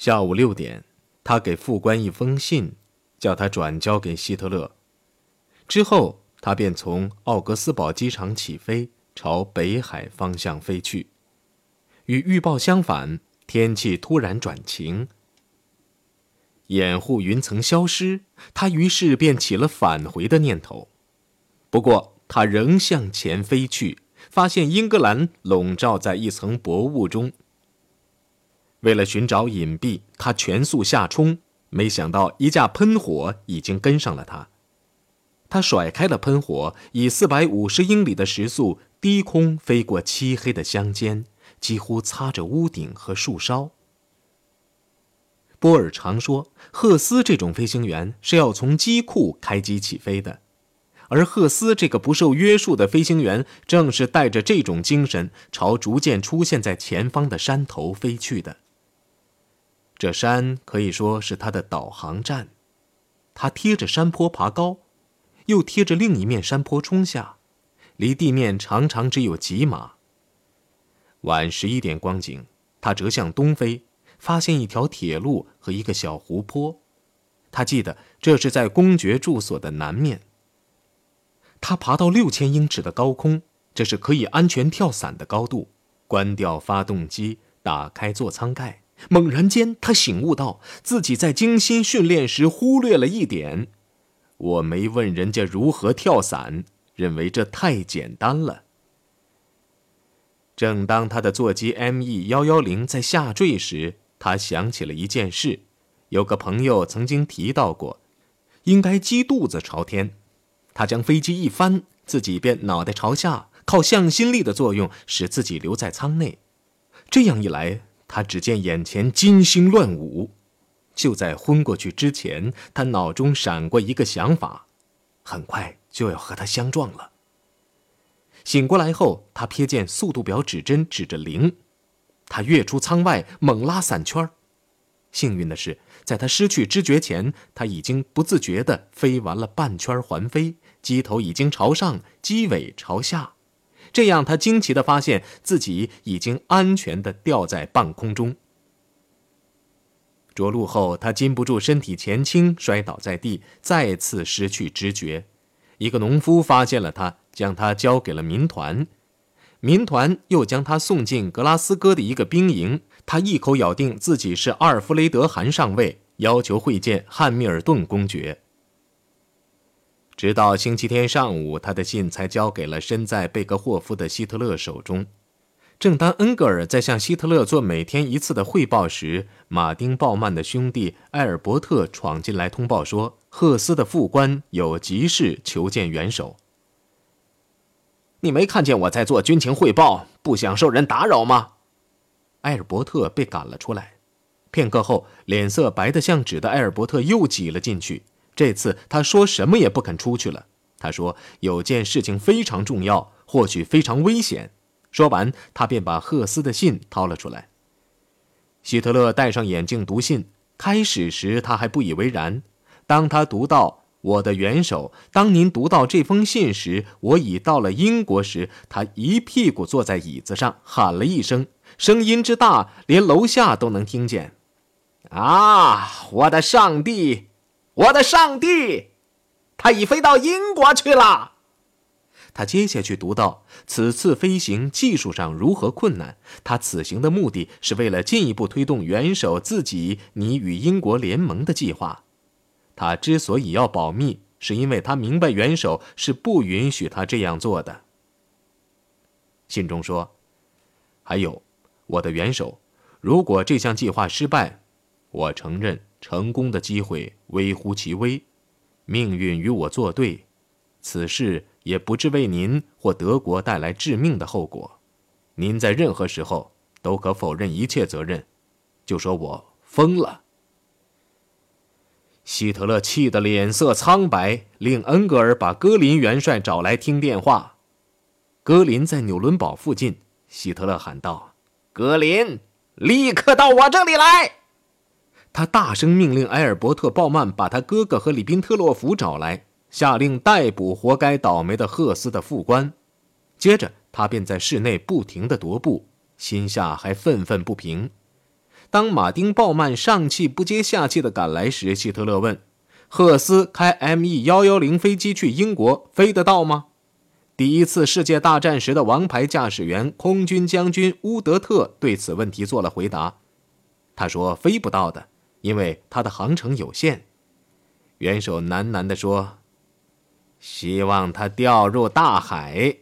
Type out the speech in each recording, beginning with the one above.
下午六点，他给副官一封信，叫他转交给希特勒。之后，他便从奥格斯堡机场起飞，朝北海方向飞去。与预报相反，天气突然转晴，掩护云层消失，他于是便起了返回的念头。不过，他仍向前飞去，发现英格兰笼罩在一层薄雾中。为了寻找隐蔽，他全速下冲，没想到一架喷火已经跟上了他。他甩开了喷火，以四百五十英里的时速低空飞过漆黑的乡间，几乎擦着屋顶和树梢。波尔常说，赫斯这种飞行员是要从机库开机起飞的，而赫斯这个不受约束的飞行员正是带着这种精神，朝逐渐出现在前方的山头飞去的。这山可以说是他的导航站，他贴着山坡爬高。又贴着另一面山坡冲下，离地面常常只有几码。晚十一点光景，他折向东飞，发现一条铁路和一个小湖泊。他记得这是在公爵住所的南面。他爬到六千英尺的高空，这是可以安全跳伞的高度。关掉发动机，打开座舱盖，猛然间，他醒悟到自己在精心训练时忽略了一点。我没问人家如何跳伞，认为这太简单了。正当他的座机 ME 幺幺零在下坠时，他想起了一件事：有个朋友曾经提到过，应该鸡肚子朝天。他将飞机一翻，自己便脑袋朝下，靠向心力的作用使自己留在舱内。这样一来，他只见眼前金星乱舞。就在昏过去之前，他脑中闪过一个想法，很快就要和他相撞了。醒过来后，他瞥见速度表指针指着零，他跃出舱外，猛拉伞圈幸运的是，在他失去知觉前，他已经不自觉地飞完了半圈环飞，机头已经朝上，机尾朝下，这样他惊奇地发现自己已经安全地吊在半空中。着陆后，他禁不住身体前倾，摔倒在地，再次失去知觉。一个农夫发现了他，将他交给了民团，民团又将他送进格拉斯哥的一个兵营。他一口咬定自己是阿尔弗雷德·韩上尉，要求会见汉密尔顿公爵。直到星期天上午，他的信才交给了身在贝格霍夫的希特勒手中。正当恩格尔在向希特勒做每天一次的汇报时，马丁·鲍曼的兄弟埃尔伯特闯进来通报说，赫斯的副官有急事求见元首。你没看见我在做军情汇报，不想受人打扰吗？埃尔伯特被赶了出来。片刻后，脸色白得像纸的埃尔伯特又挤了进去。这次他说什么也不肯出去了。他说有件事情非常重要，或许非常危险。说完，他便把赫斯的信掏了出来。希特勒戴上眼镜读信，开始时他还不以为然。当他读到“我的元首，当您读到这封信时，我已到了英国”时，他一屁股坐在椅子上，喊了一声，声音之大，连楼下都能听见：“啊，我的上帝，我的上帝，他已飞到英国去了。”他接下去读到：此次飞行技术上如何困难？他此行的目的是为了进一步推动元首自己拟与英国联盟的计划。他之所以要保密，是因为他明白元首是不允许他这样做的。信中说：“还有，我的元首，如果这项计划失败，我承认成功的机会微乎其微。命运与我作对，此事。”也不致为您或德国带来致命的后果。您在任何时候都可否认一切责任，就说我疯了。希特勒气得脸色苍白，令恩格尔把戈林元帅找来听电话。格林在纽伦堡附近。希特勒喊道：“格林，立刻到我这里来！”他大声命令埃尔伯特·鲍曼把他哥哥和里宾特洛夫找来。下令逮捕活该倒霉的赫斯的副官，接着他便在室内不停地踱步，心下还愤愤不平。当马丁·鲍曼上气不接下气地赶来时，希特勒问：“赫斯开 ME 幺幺零飞机去英国，飞得到吗？”第一次世界大战时的王牌驾驶员、空军将军乌德特对此问题做了回答。他说：“飞不到的，因为它的航程有限。”元首喃喃地说：“希望它掉入大海。”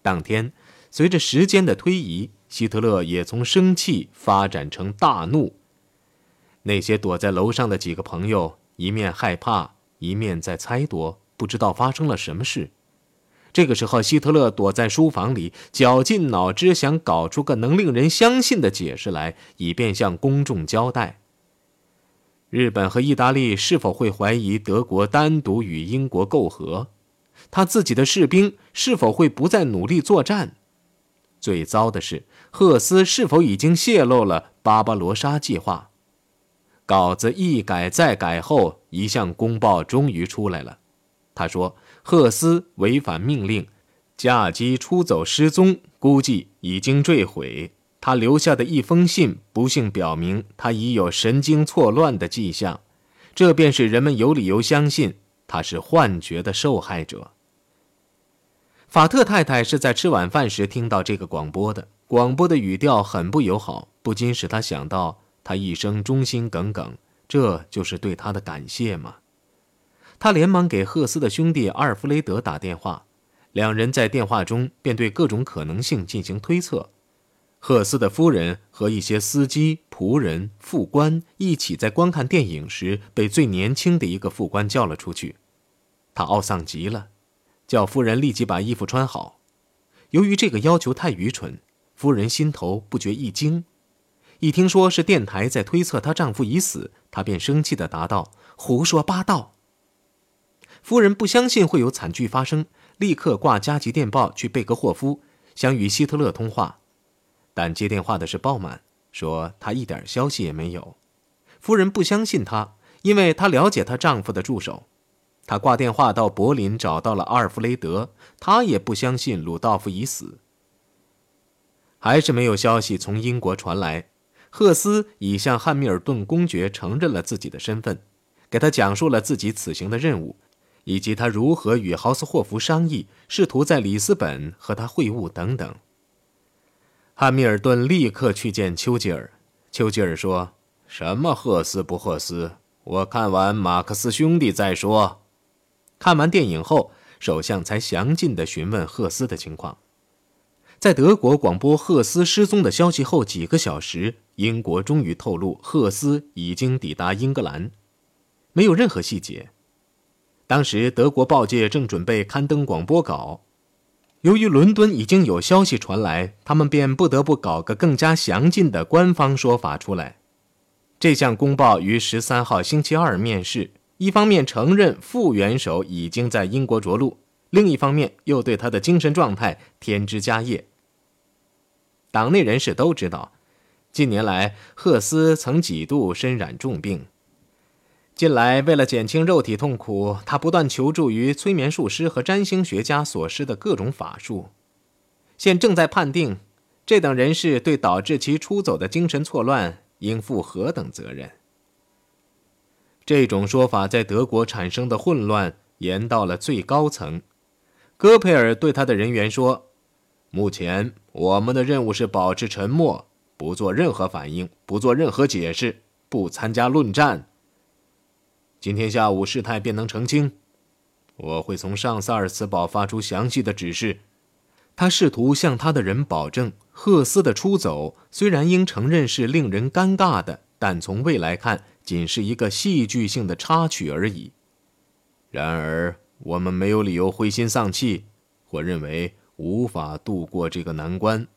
当天，随着时间的推移，希特勒也从生气发展成大怒。那些躲在楼上的几个朋友，一面害怕，一面在猜度，不知道发生了什么事。这个时候，希特勒躲在书房里，绞尽脑汁想搞出个能令人相信的解释来，以便向公众交代。日本和意大利是否会怀疑德国单独与英国媾和？他自己的士兵是否会不再努力作战？最糟的是，赫斯是否已经泄露了巴巴罗莎计划？稿子一改再改后，一项公报终于出来了。他说，赫斯违反命令，驾机出走失踪，估计已经坠毁。他留下的一封信，不幸表明他已有神经错乱的迹象，这便是人们有理由相信他是幻觉的受害者。法特太太是在吃晚饭时听到这个广播的。广播的语调很不友好，不禁使他想到他一生忠心耿耿，这就是对他的感谢吗？他连忙给赫斯的兄弟阿尔弗雷德打电话，两人在电话中便对各种可能性进行推测。赫斯的夫人和一些司机、仆人、副官一起在观看电影时，被最年轻的一个副官叫了出去，他懊丧极了。叫夫人立即把衣服穿好。由于这个要求太愚蠢，夫人心头不觉一惊。一听说是电台在推测她丈夫已死，她便生气地答道：“胡说八道！”夫人不相信会有惨剧发生，立刻挂加急电报去贝格霍夫，想与希特勒通话。但接电话的是鲍曼，说他一点消息也没有。夫人不相信他，因为她了解她丈夫的助手。她挂电话到柏林，找到了阿尔弗雷德。他也不相信鲁道夫已死。还是没有消息从英国传来。赫斯已向汉密尔顿公爵承认了自己的身份，给他讲述了自己此行的任务，以及他如何与豪斯霍夫商议，试图在里斯本和他会晤等等。汉密尔顿立刻去见丘吉尔。丘吉尔说：“什么赫斯不赫斯？我看完马克思兄弟再说。”看完电影后，首相才详尽地询问赫斯的情况。在德国广播赫斯失踪的消息后几个小时，英国终于透露赫斯已经抵达英格兰，没有任何细节。当时德国报界正准备刊登广播稿，由于伦敦已经有消息传来，他们便不得不搞个更加详尽的官方说法出来。这项公报于十三号星期二面世。一方面承认副元首已经在英国着陆，另一方面又对他的精神状态添枝加叶。党内人士都知道，近年来赫斯曾几度身染重病。近来为了减轻肉体痛苦，他不断求助于催眠术师和占星学家所施的各种法术。现正在判定，这等人士对导致其出走的精神错乱应负何等责任。这种说法在德国产生的混乱延到了最高层。戈培尔对他的人员说：“目前我们的任务是保持沉默，不做任何反应，不做任何解释，不参加论战。今天下午事态便能澄清。我会从上萨尔茨堡发出详细的指示。”他试图向他的人保证，赫斯的出走虽然应承认是令人尴尬的，但从未来看。仅是一个戏剧性的插曲而已。然而，我们没有理由灰心丧气，或认为无法度过这个难关。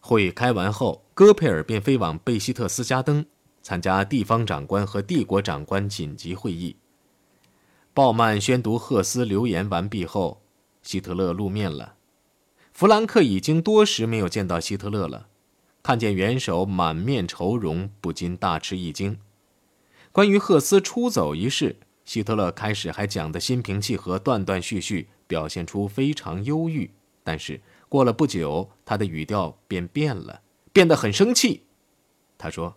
会开完后，戈佩尔便飞往贝希特斯加登，参加地方长官和帝国长官紧急会议。鲍曼宣读赫斯留言完毕后，希特勒露面了。弗兰克已经多时没有见到希特勒了。看见元首满面愁容，不禁大吃一惊。关于赫斯出走一事，希特勒开始还讲得心平气和、断断续续，表现出非常忧郁。但是过了不久，他的语调便变了，变得很生气。他说：“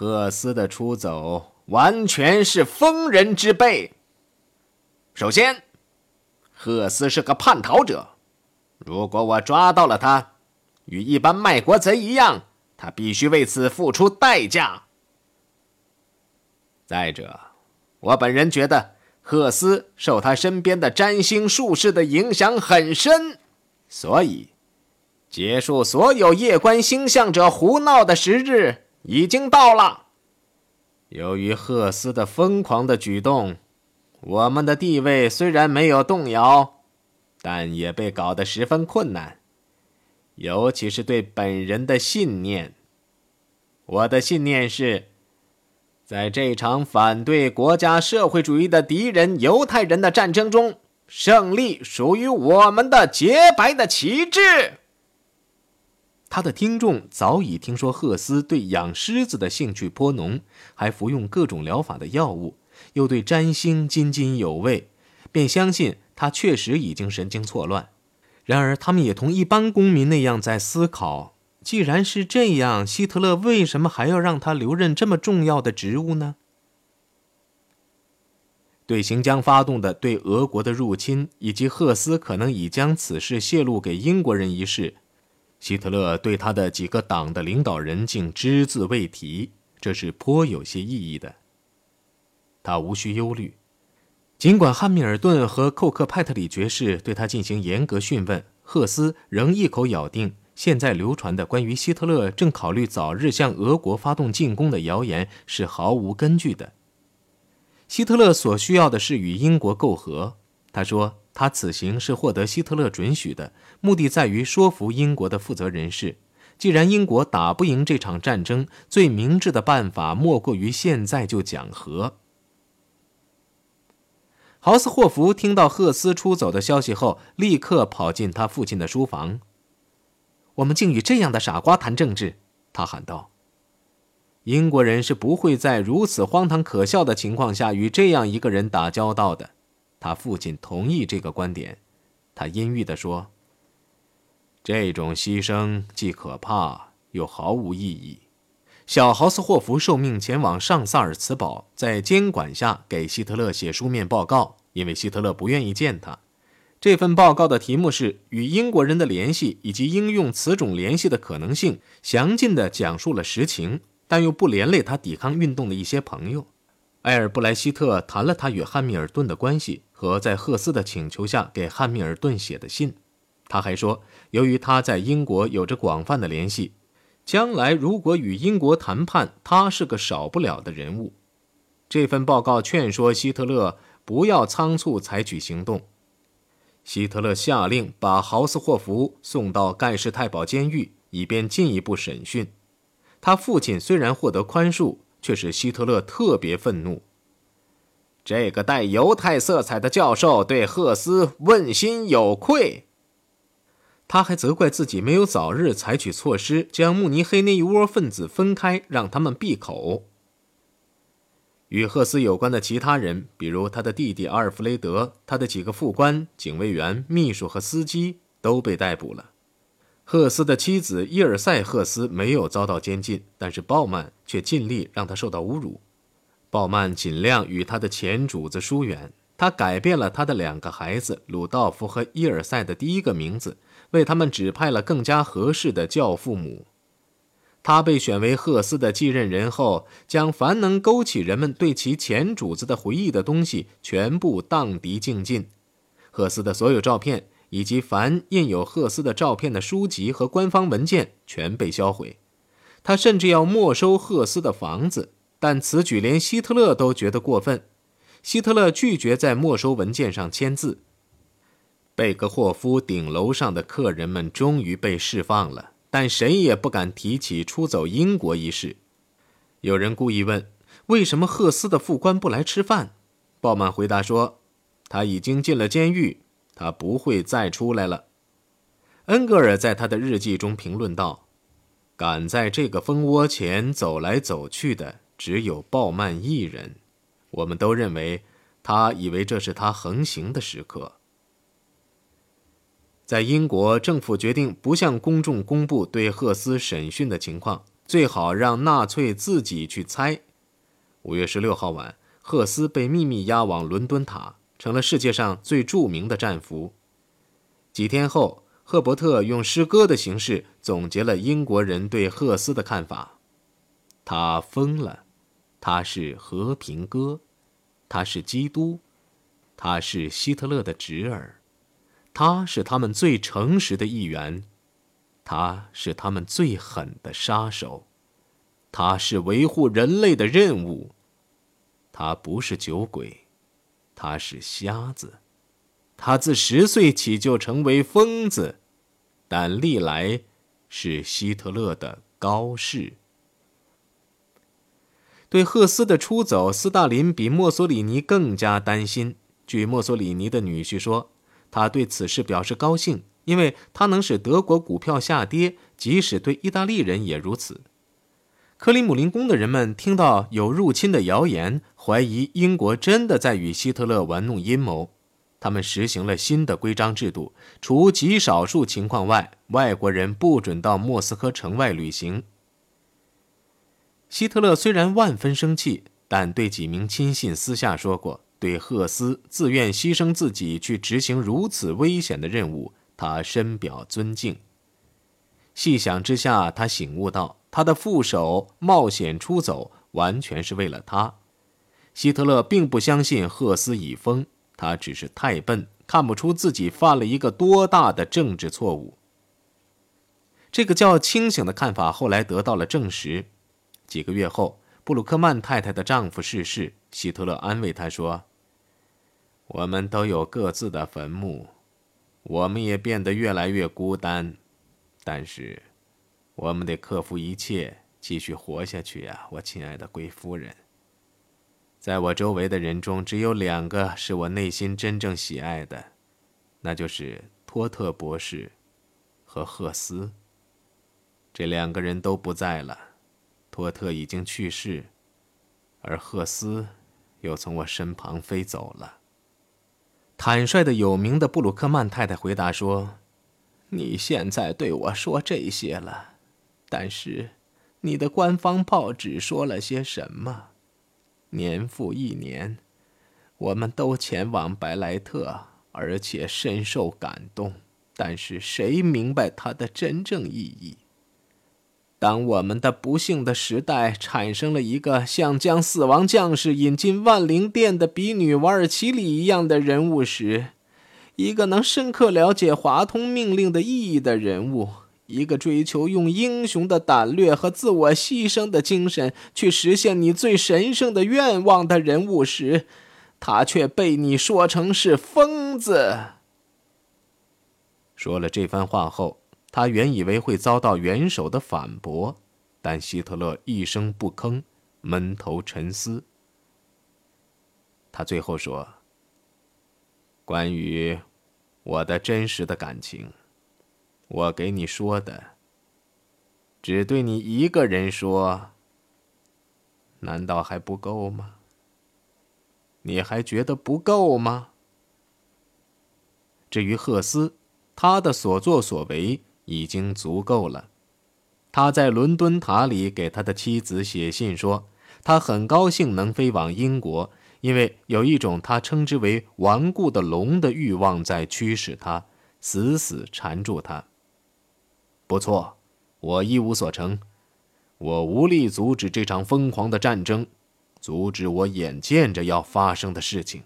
赫斯的出走完全是疯人之辈。首先，赫斯是个叛逃者，如果我抓到了他，与一般卖国贼一样，他必须为此付出代价。再者，我本人觉得。”赫斯受他身边的占星术士的影响很深，所以结束所有夜观星象者胡闹的时日已经到了。由于赫斯的疯狂的举动，我们的地位虽然没有动摇，但也被搞得十分困难，尤其是对本人的信念。我的信念是。在这场反对国家社会主义的敌人犹太人的战争中，胜利属于我们的洁白的旗帜。他的听众早已听说赫斯对养狮子的兴趣颇浓，还服用各种疗法的药物，又对占星津津有味，便相信他确实已经神经错乱。然而，他们也同一般公民那样在思考。既然是这样，希特勒为什么还要让他留任这么重要的职务呢？对行将发动的对俄国的入侵，以及赫斯可能已将此事泄露给英国人一事，希特勒对他的几个党的领导人竟只字未提，这是颇有些意义的。他无需忧虑，尽管汉密尔顿和寇克派特里爵士对他进行严格讯问，赫斯仍一口咬定。现在流传的关于希特勒正考虑早日向俄国发动进攻的谣言是毫无根据的。希特勒所需要的是与英国媾和。他说，他此行是获得希特勒准许的，目的在于说服英国的负责人士。既然英国打不赢这场战争，最明智的办法莫过于现在就讲和。豪斯霍夫听到赫斯出走的消息后，立刻跑进他父亲的书房。我们竟与这样的傻瓜谈政治，他喊道。英国人是不会在如此荒唐可笑的情况下与这样一个人打交道的。他父亲同意这个观点，他阴郁地说：“这种牺牲既可怕又毫无意义。”小豪斯霍夫受命前往上萨尔茨堡，在监管下给希特勒写书面报告，因为希特勒不愿意见他。这份报告的题目是“与英国人的联系以及应用此种联系的可能性”，详尽地讲述了实情，但又不连累他抵抗运动的一些朋友。埃尔布莱希特谈了他与汉密尔顿的关系和在赫斯的请求下给汉密尔顿写的信。他还说，由于他在英国有着广泛的联系，将来如果与英国谈判，他是个少不了的人物。这份报告劝说希特勒不要仓促采取行动。希特勒下令把豪斯霍夫送到盖世太保监狱，以便进一步审讯。他父亲虽然获得宽恕，却使希特勒特别愤怒。这个带犹太色彩的教授对赫斯问心有愧。他还责怪自己没有早日采取措施，将慕尼黑那一窝分子分开，让他们闭口。与赫斯有关的其他人，比如他的弟弟阿尔弗雷德、他的几个副官、警卫员、秘书和司机，都被逮捕了。赫斯的妻子伊尔塞赫斯没有遭到监禁，但是鲍曼却尽力让他受到侮辱。鲍曼尽量与他的前主子疏远，他改变了他的两个孩子鲁道夫和伊尔塞的第一个名字，为他们指派了更加合适的教父母。他被选为赫斯的继任人后，将凡能勾起人们对其前主子的回忆的东西全部荡涤净尽。赫斯的所有照片以及凡印有赫斯的照片的书籍和官方文件全被销毁。他甚至要没收赫斯的房子，但此举连希特勒都觉得过分。希特勒拒绝在没收文件上签字。贝格霍夫顶楼上的客人们终于被释放了。但谁也不敢提起出走英国一事。有人故意问：“为什么赫斯的副官不来吃饭？”鲍曼回答说：“他已经进了监狱，他不会再出来了。”恩格尔在他的日记中评论道：“敢在这个蜂窝前走来走去的只有鲍曼一人。我们都认为，他以为这是他横行的时刻。”在英国政府决定不向公众公布对赫斯审讯的情况，最好让纳粹自己去猜。五月十六号晚，赫斯被秘密押往伦敦塔，成了世界上最著名的战俘。几天后，赫伯特用诗歌的形式总结了英国人对赫斯的看法：他疯了，他是和平歌，他是基督，他是希特勒的侄儿，他是他们最诚实的一员，他是他们最狠的杀手，他是维护人类的任务，他不是酒鬼，他是瞎子。他自十岁起就成为疯子，但历来是希特勒的高士。对赫斯的出走，斯大林比墨索里尼更加担心。据墨索里尼的女婿说，他对此事表示高兴，因为他能使德国股票下跌，即使对意大利人也如此。克里姆林宫的人们听到有入侵的谣言，怀疑英国真的在与希特勒玩弄阴谋。他们实行了新的规章制度，除极少数情况外，外国人不准到莫斯科城外旅行。希特勒虽然万分生气，但对几名亲信私下说过，对赫斯自愿牺牲自己去执行如此危险的任务，他深表尊敬。细想之下，他醒悟到，他的副手冒险出走，完全是为了他。希特勒并不相信赫斯已疯。他只是太笨，看不出自己犯了一个多大的政治错误。这个较清醒的看法后来得到了证实。几个月后，布鲁克曼太太的丈夫逝世，希特勒安慰她说：“我们都有各自的坟墓，我们也变得越来越孤单，但是我们得克服一切，继续活下去呀，我亲爱的贵夫人。”在我周围的人中，只有两个是我内心真正喜爱的，那就是托特博士和赫斯。这两个人都不在了，托特已经去世，而赫斯又从我身旁飞走了。坦率的有名的布鲁克曼太太回答说：“你现在对我说这些了，但是你的官方报纸说了些什么？”年复一年，我们都前往白莱特，而且深受感动。但是谁明白它的真正意义？当我们的不幸的时代产生了一个像将死亡将士引进万灵殿的比女瓦尔奇里一样的人物时，一个能深刻了解华通命令的意义的人物。一个追求用英雄的胆略和自我牺牲的精神去实现你最神圣的愿望的人物时，他却被你说成是疯子。说了这番话后，他原以为会遭到元首的反驳，但希特勒一声不吭，闷头沉思。他最后说：“关于我的真实的感情。”我给你说的，只对你一个人说，难道还不够吗？你还觉得不够吗？至于赫斯，他的所作所为已经足够了。他在伦敦塔里给他的妻子写信说，他很高兴能飞往英国，因为有一种他称之为“顽固的龙”的欲望在驱使他，死死缠住他。不错，我一无所成，我无力阻止这场疯狂的战争，阻止我眼见着要发生的事情。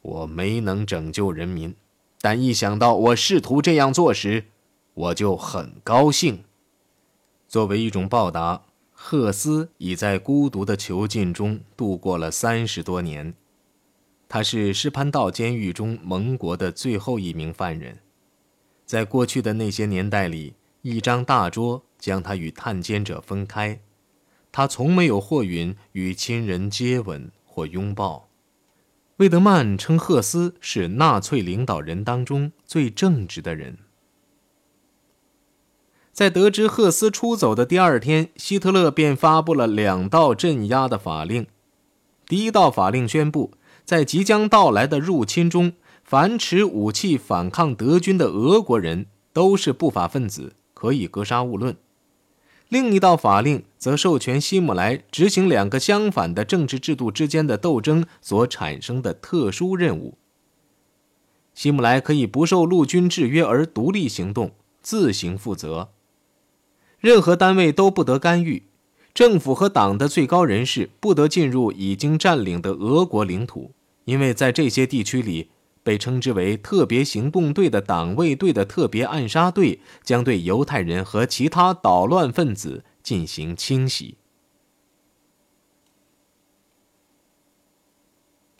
我没能拯救人民，但一想到我试图这样做时，我就很高兴。作为一种报答，赫斯已在孤独的囚禁中度过了三十多年。他是施潘道监狱中盟国的最后一名犯人。在过去的那些年代里，一张大桌将他与探监者分开，他从没有或允与亲人接吻或拥抱。魏德曼称赫斯是纳粹领导人当中最正直的人。在得知赫斯出走的第二天，希特勒便发布了两道镇压的法令。第一道法令宣布，在即将到来的入侵中。凡持武器反抗德军的俄国人都是不法分子，可以格杀勿论。另一道法令则授权希姆莱执行两个相反的政治制度之间的斗争所产生的特殊任务。希姆莱可以不受陆军制约而独立行动，自行负责。任何单位都不得干预，政府和党的最高人士不得进入已经占领的俄国领土，因为在这些地区里。被称之为特别行动队的党卫队的特别暗杀队将对犹太人和其他捣乱分子进行清洗。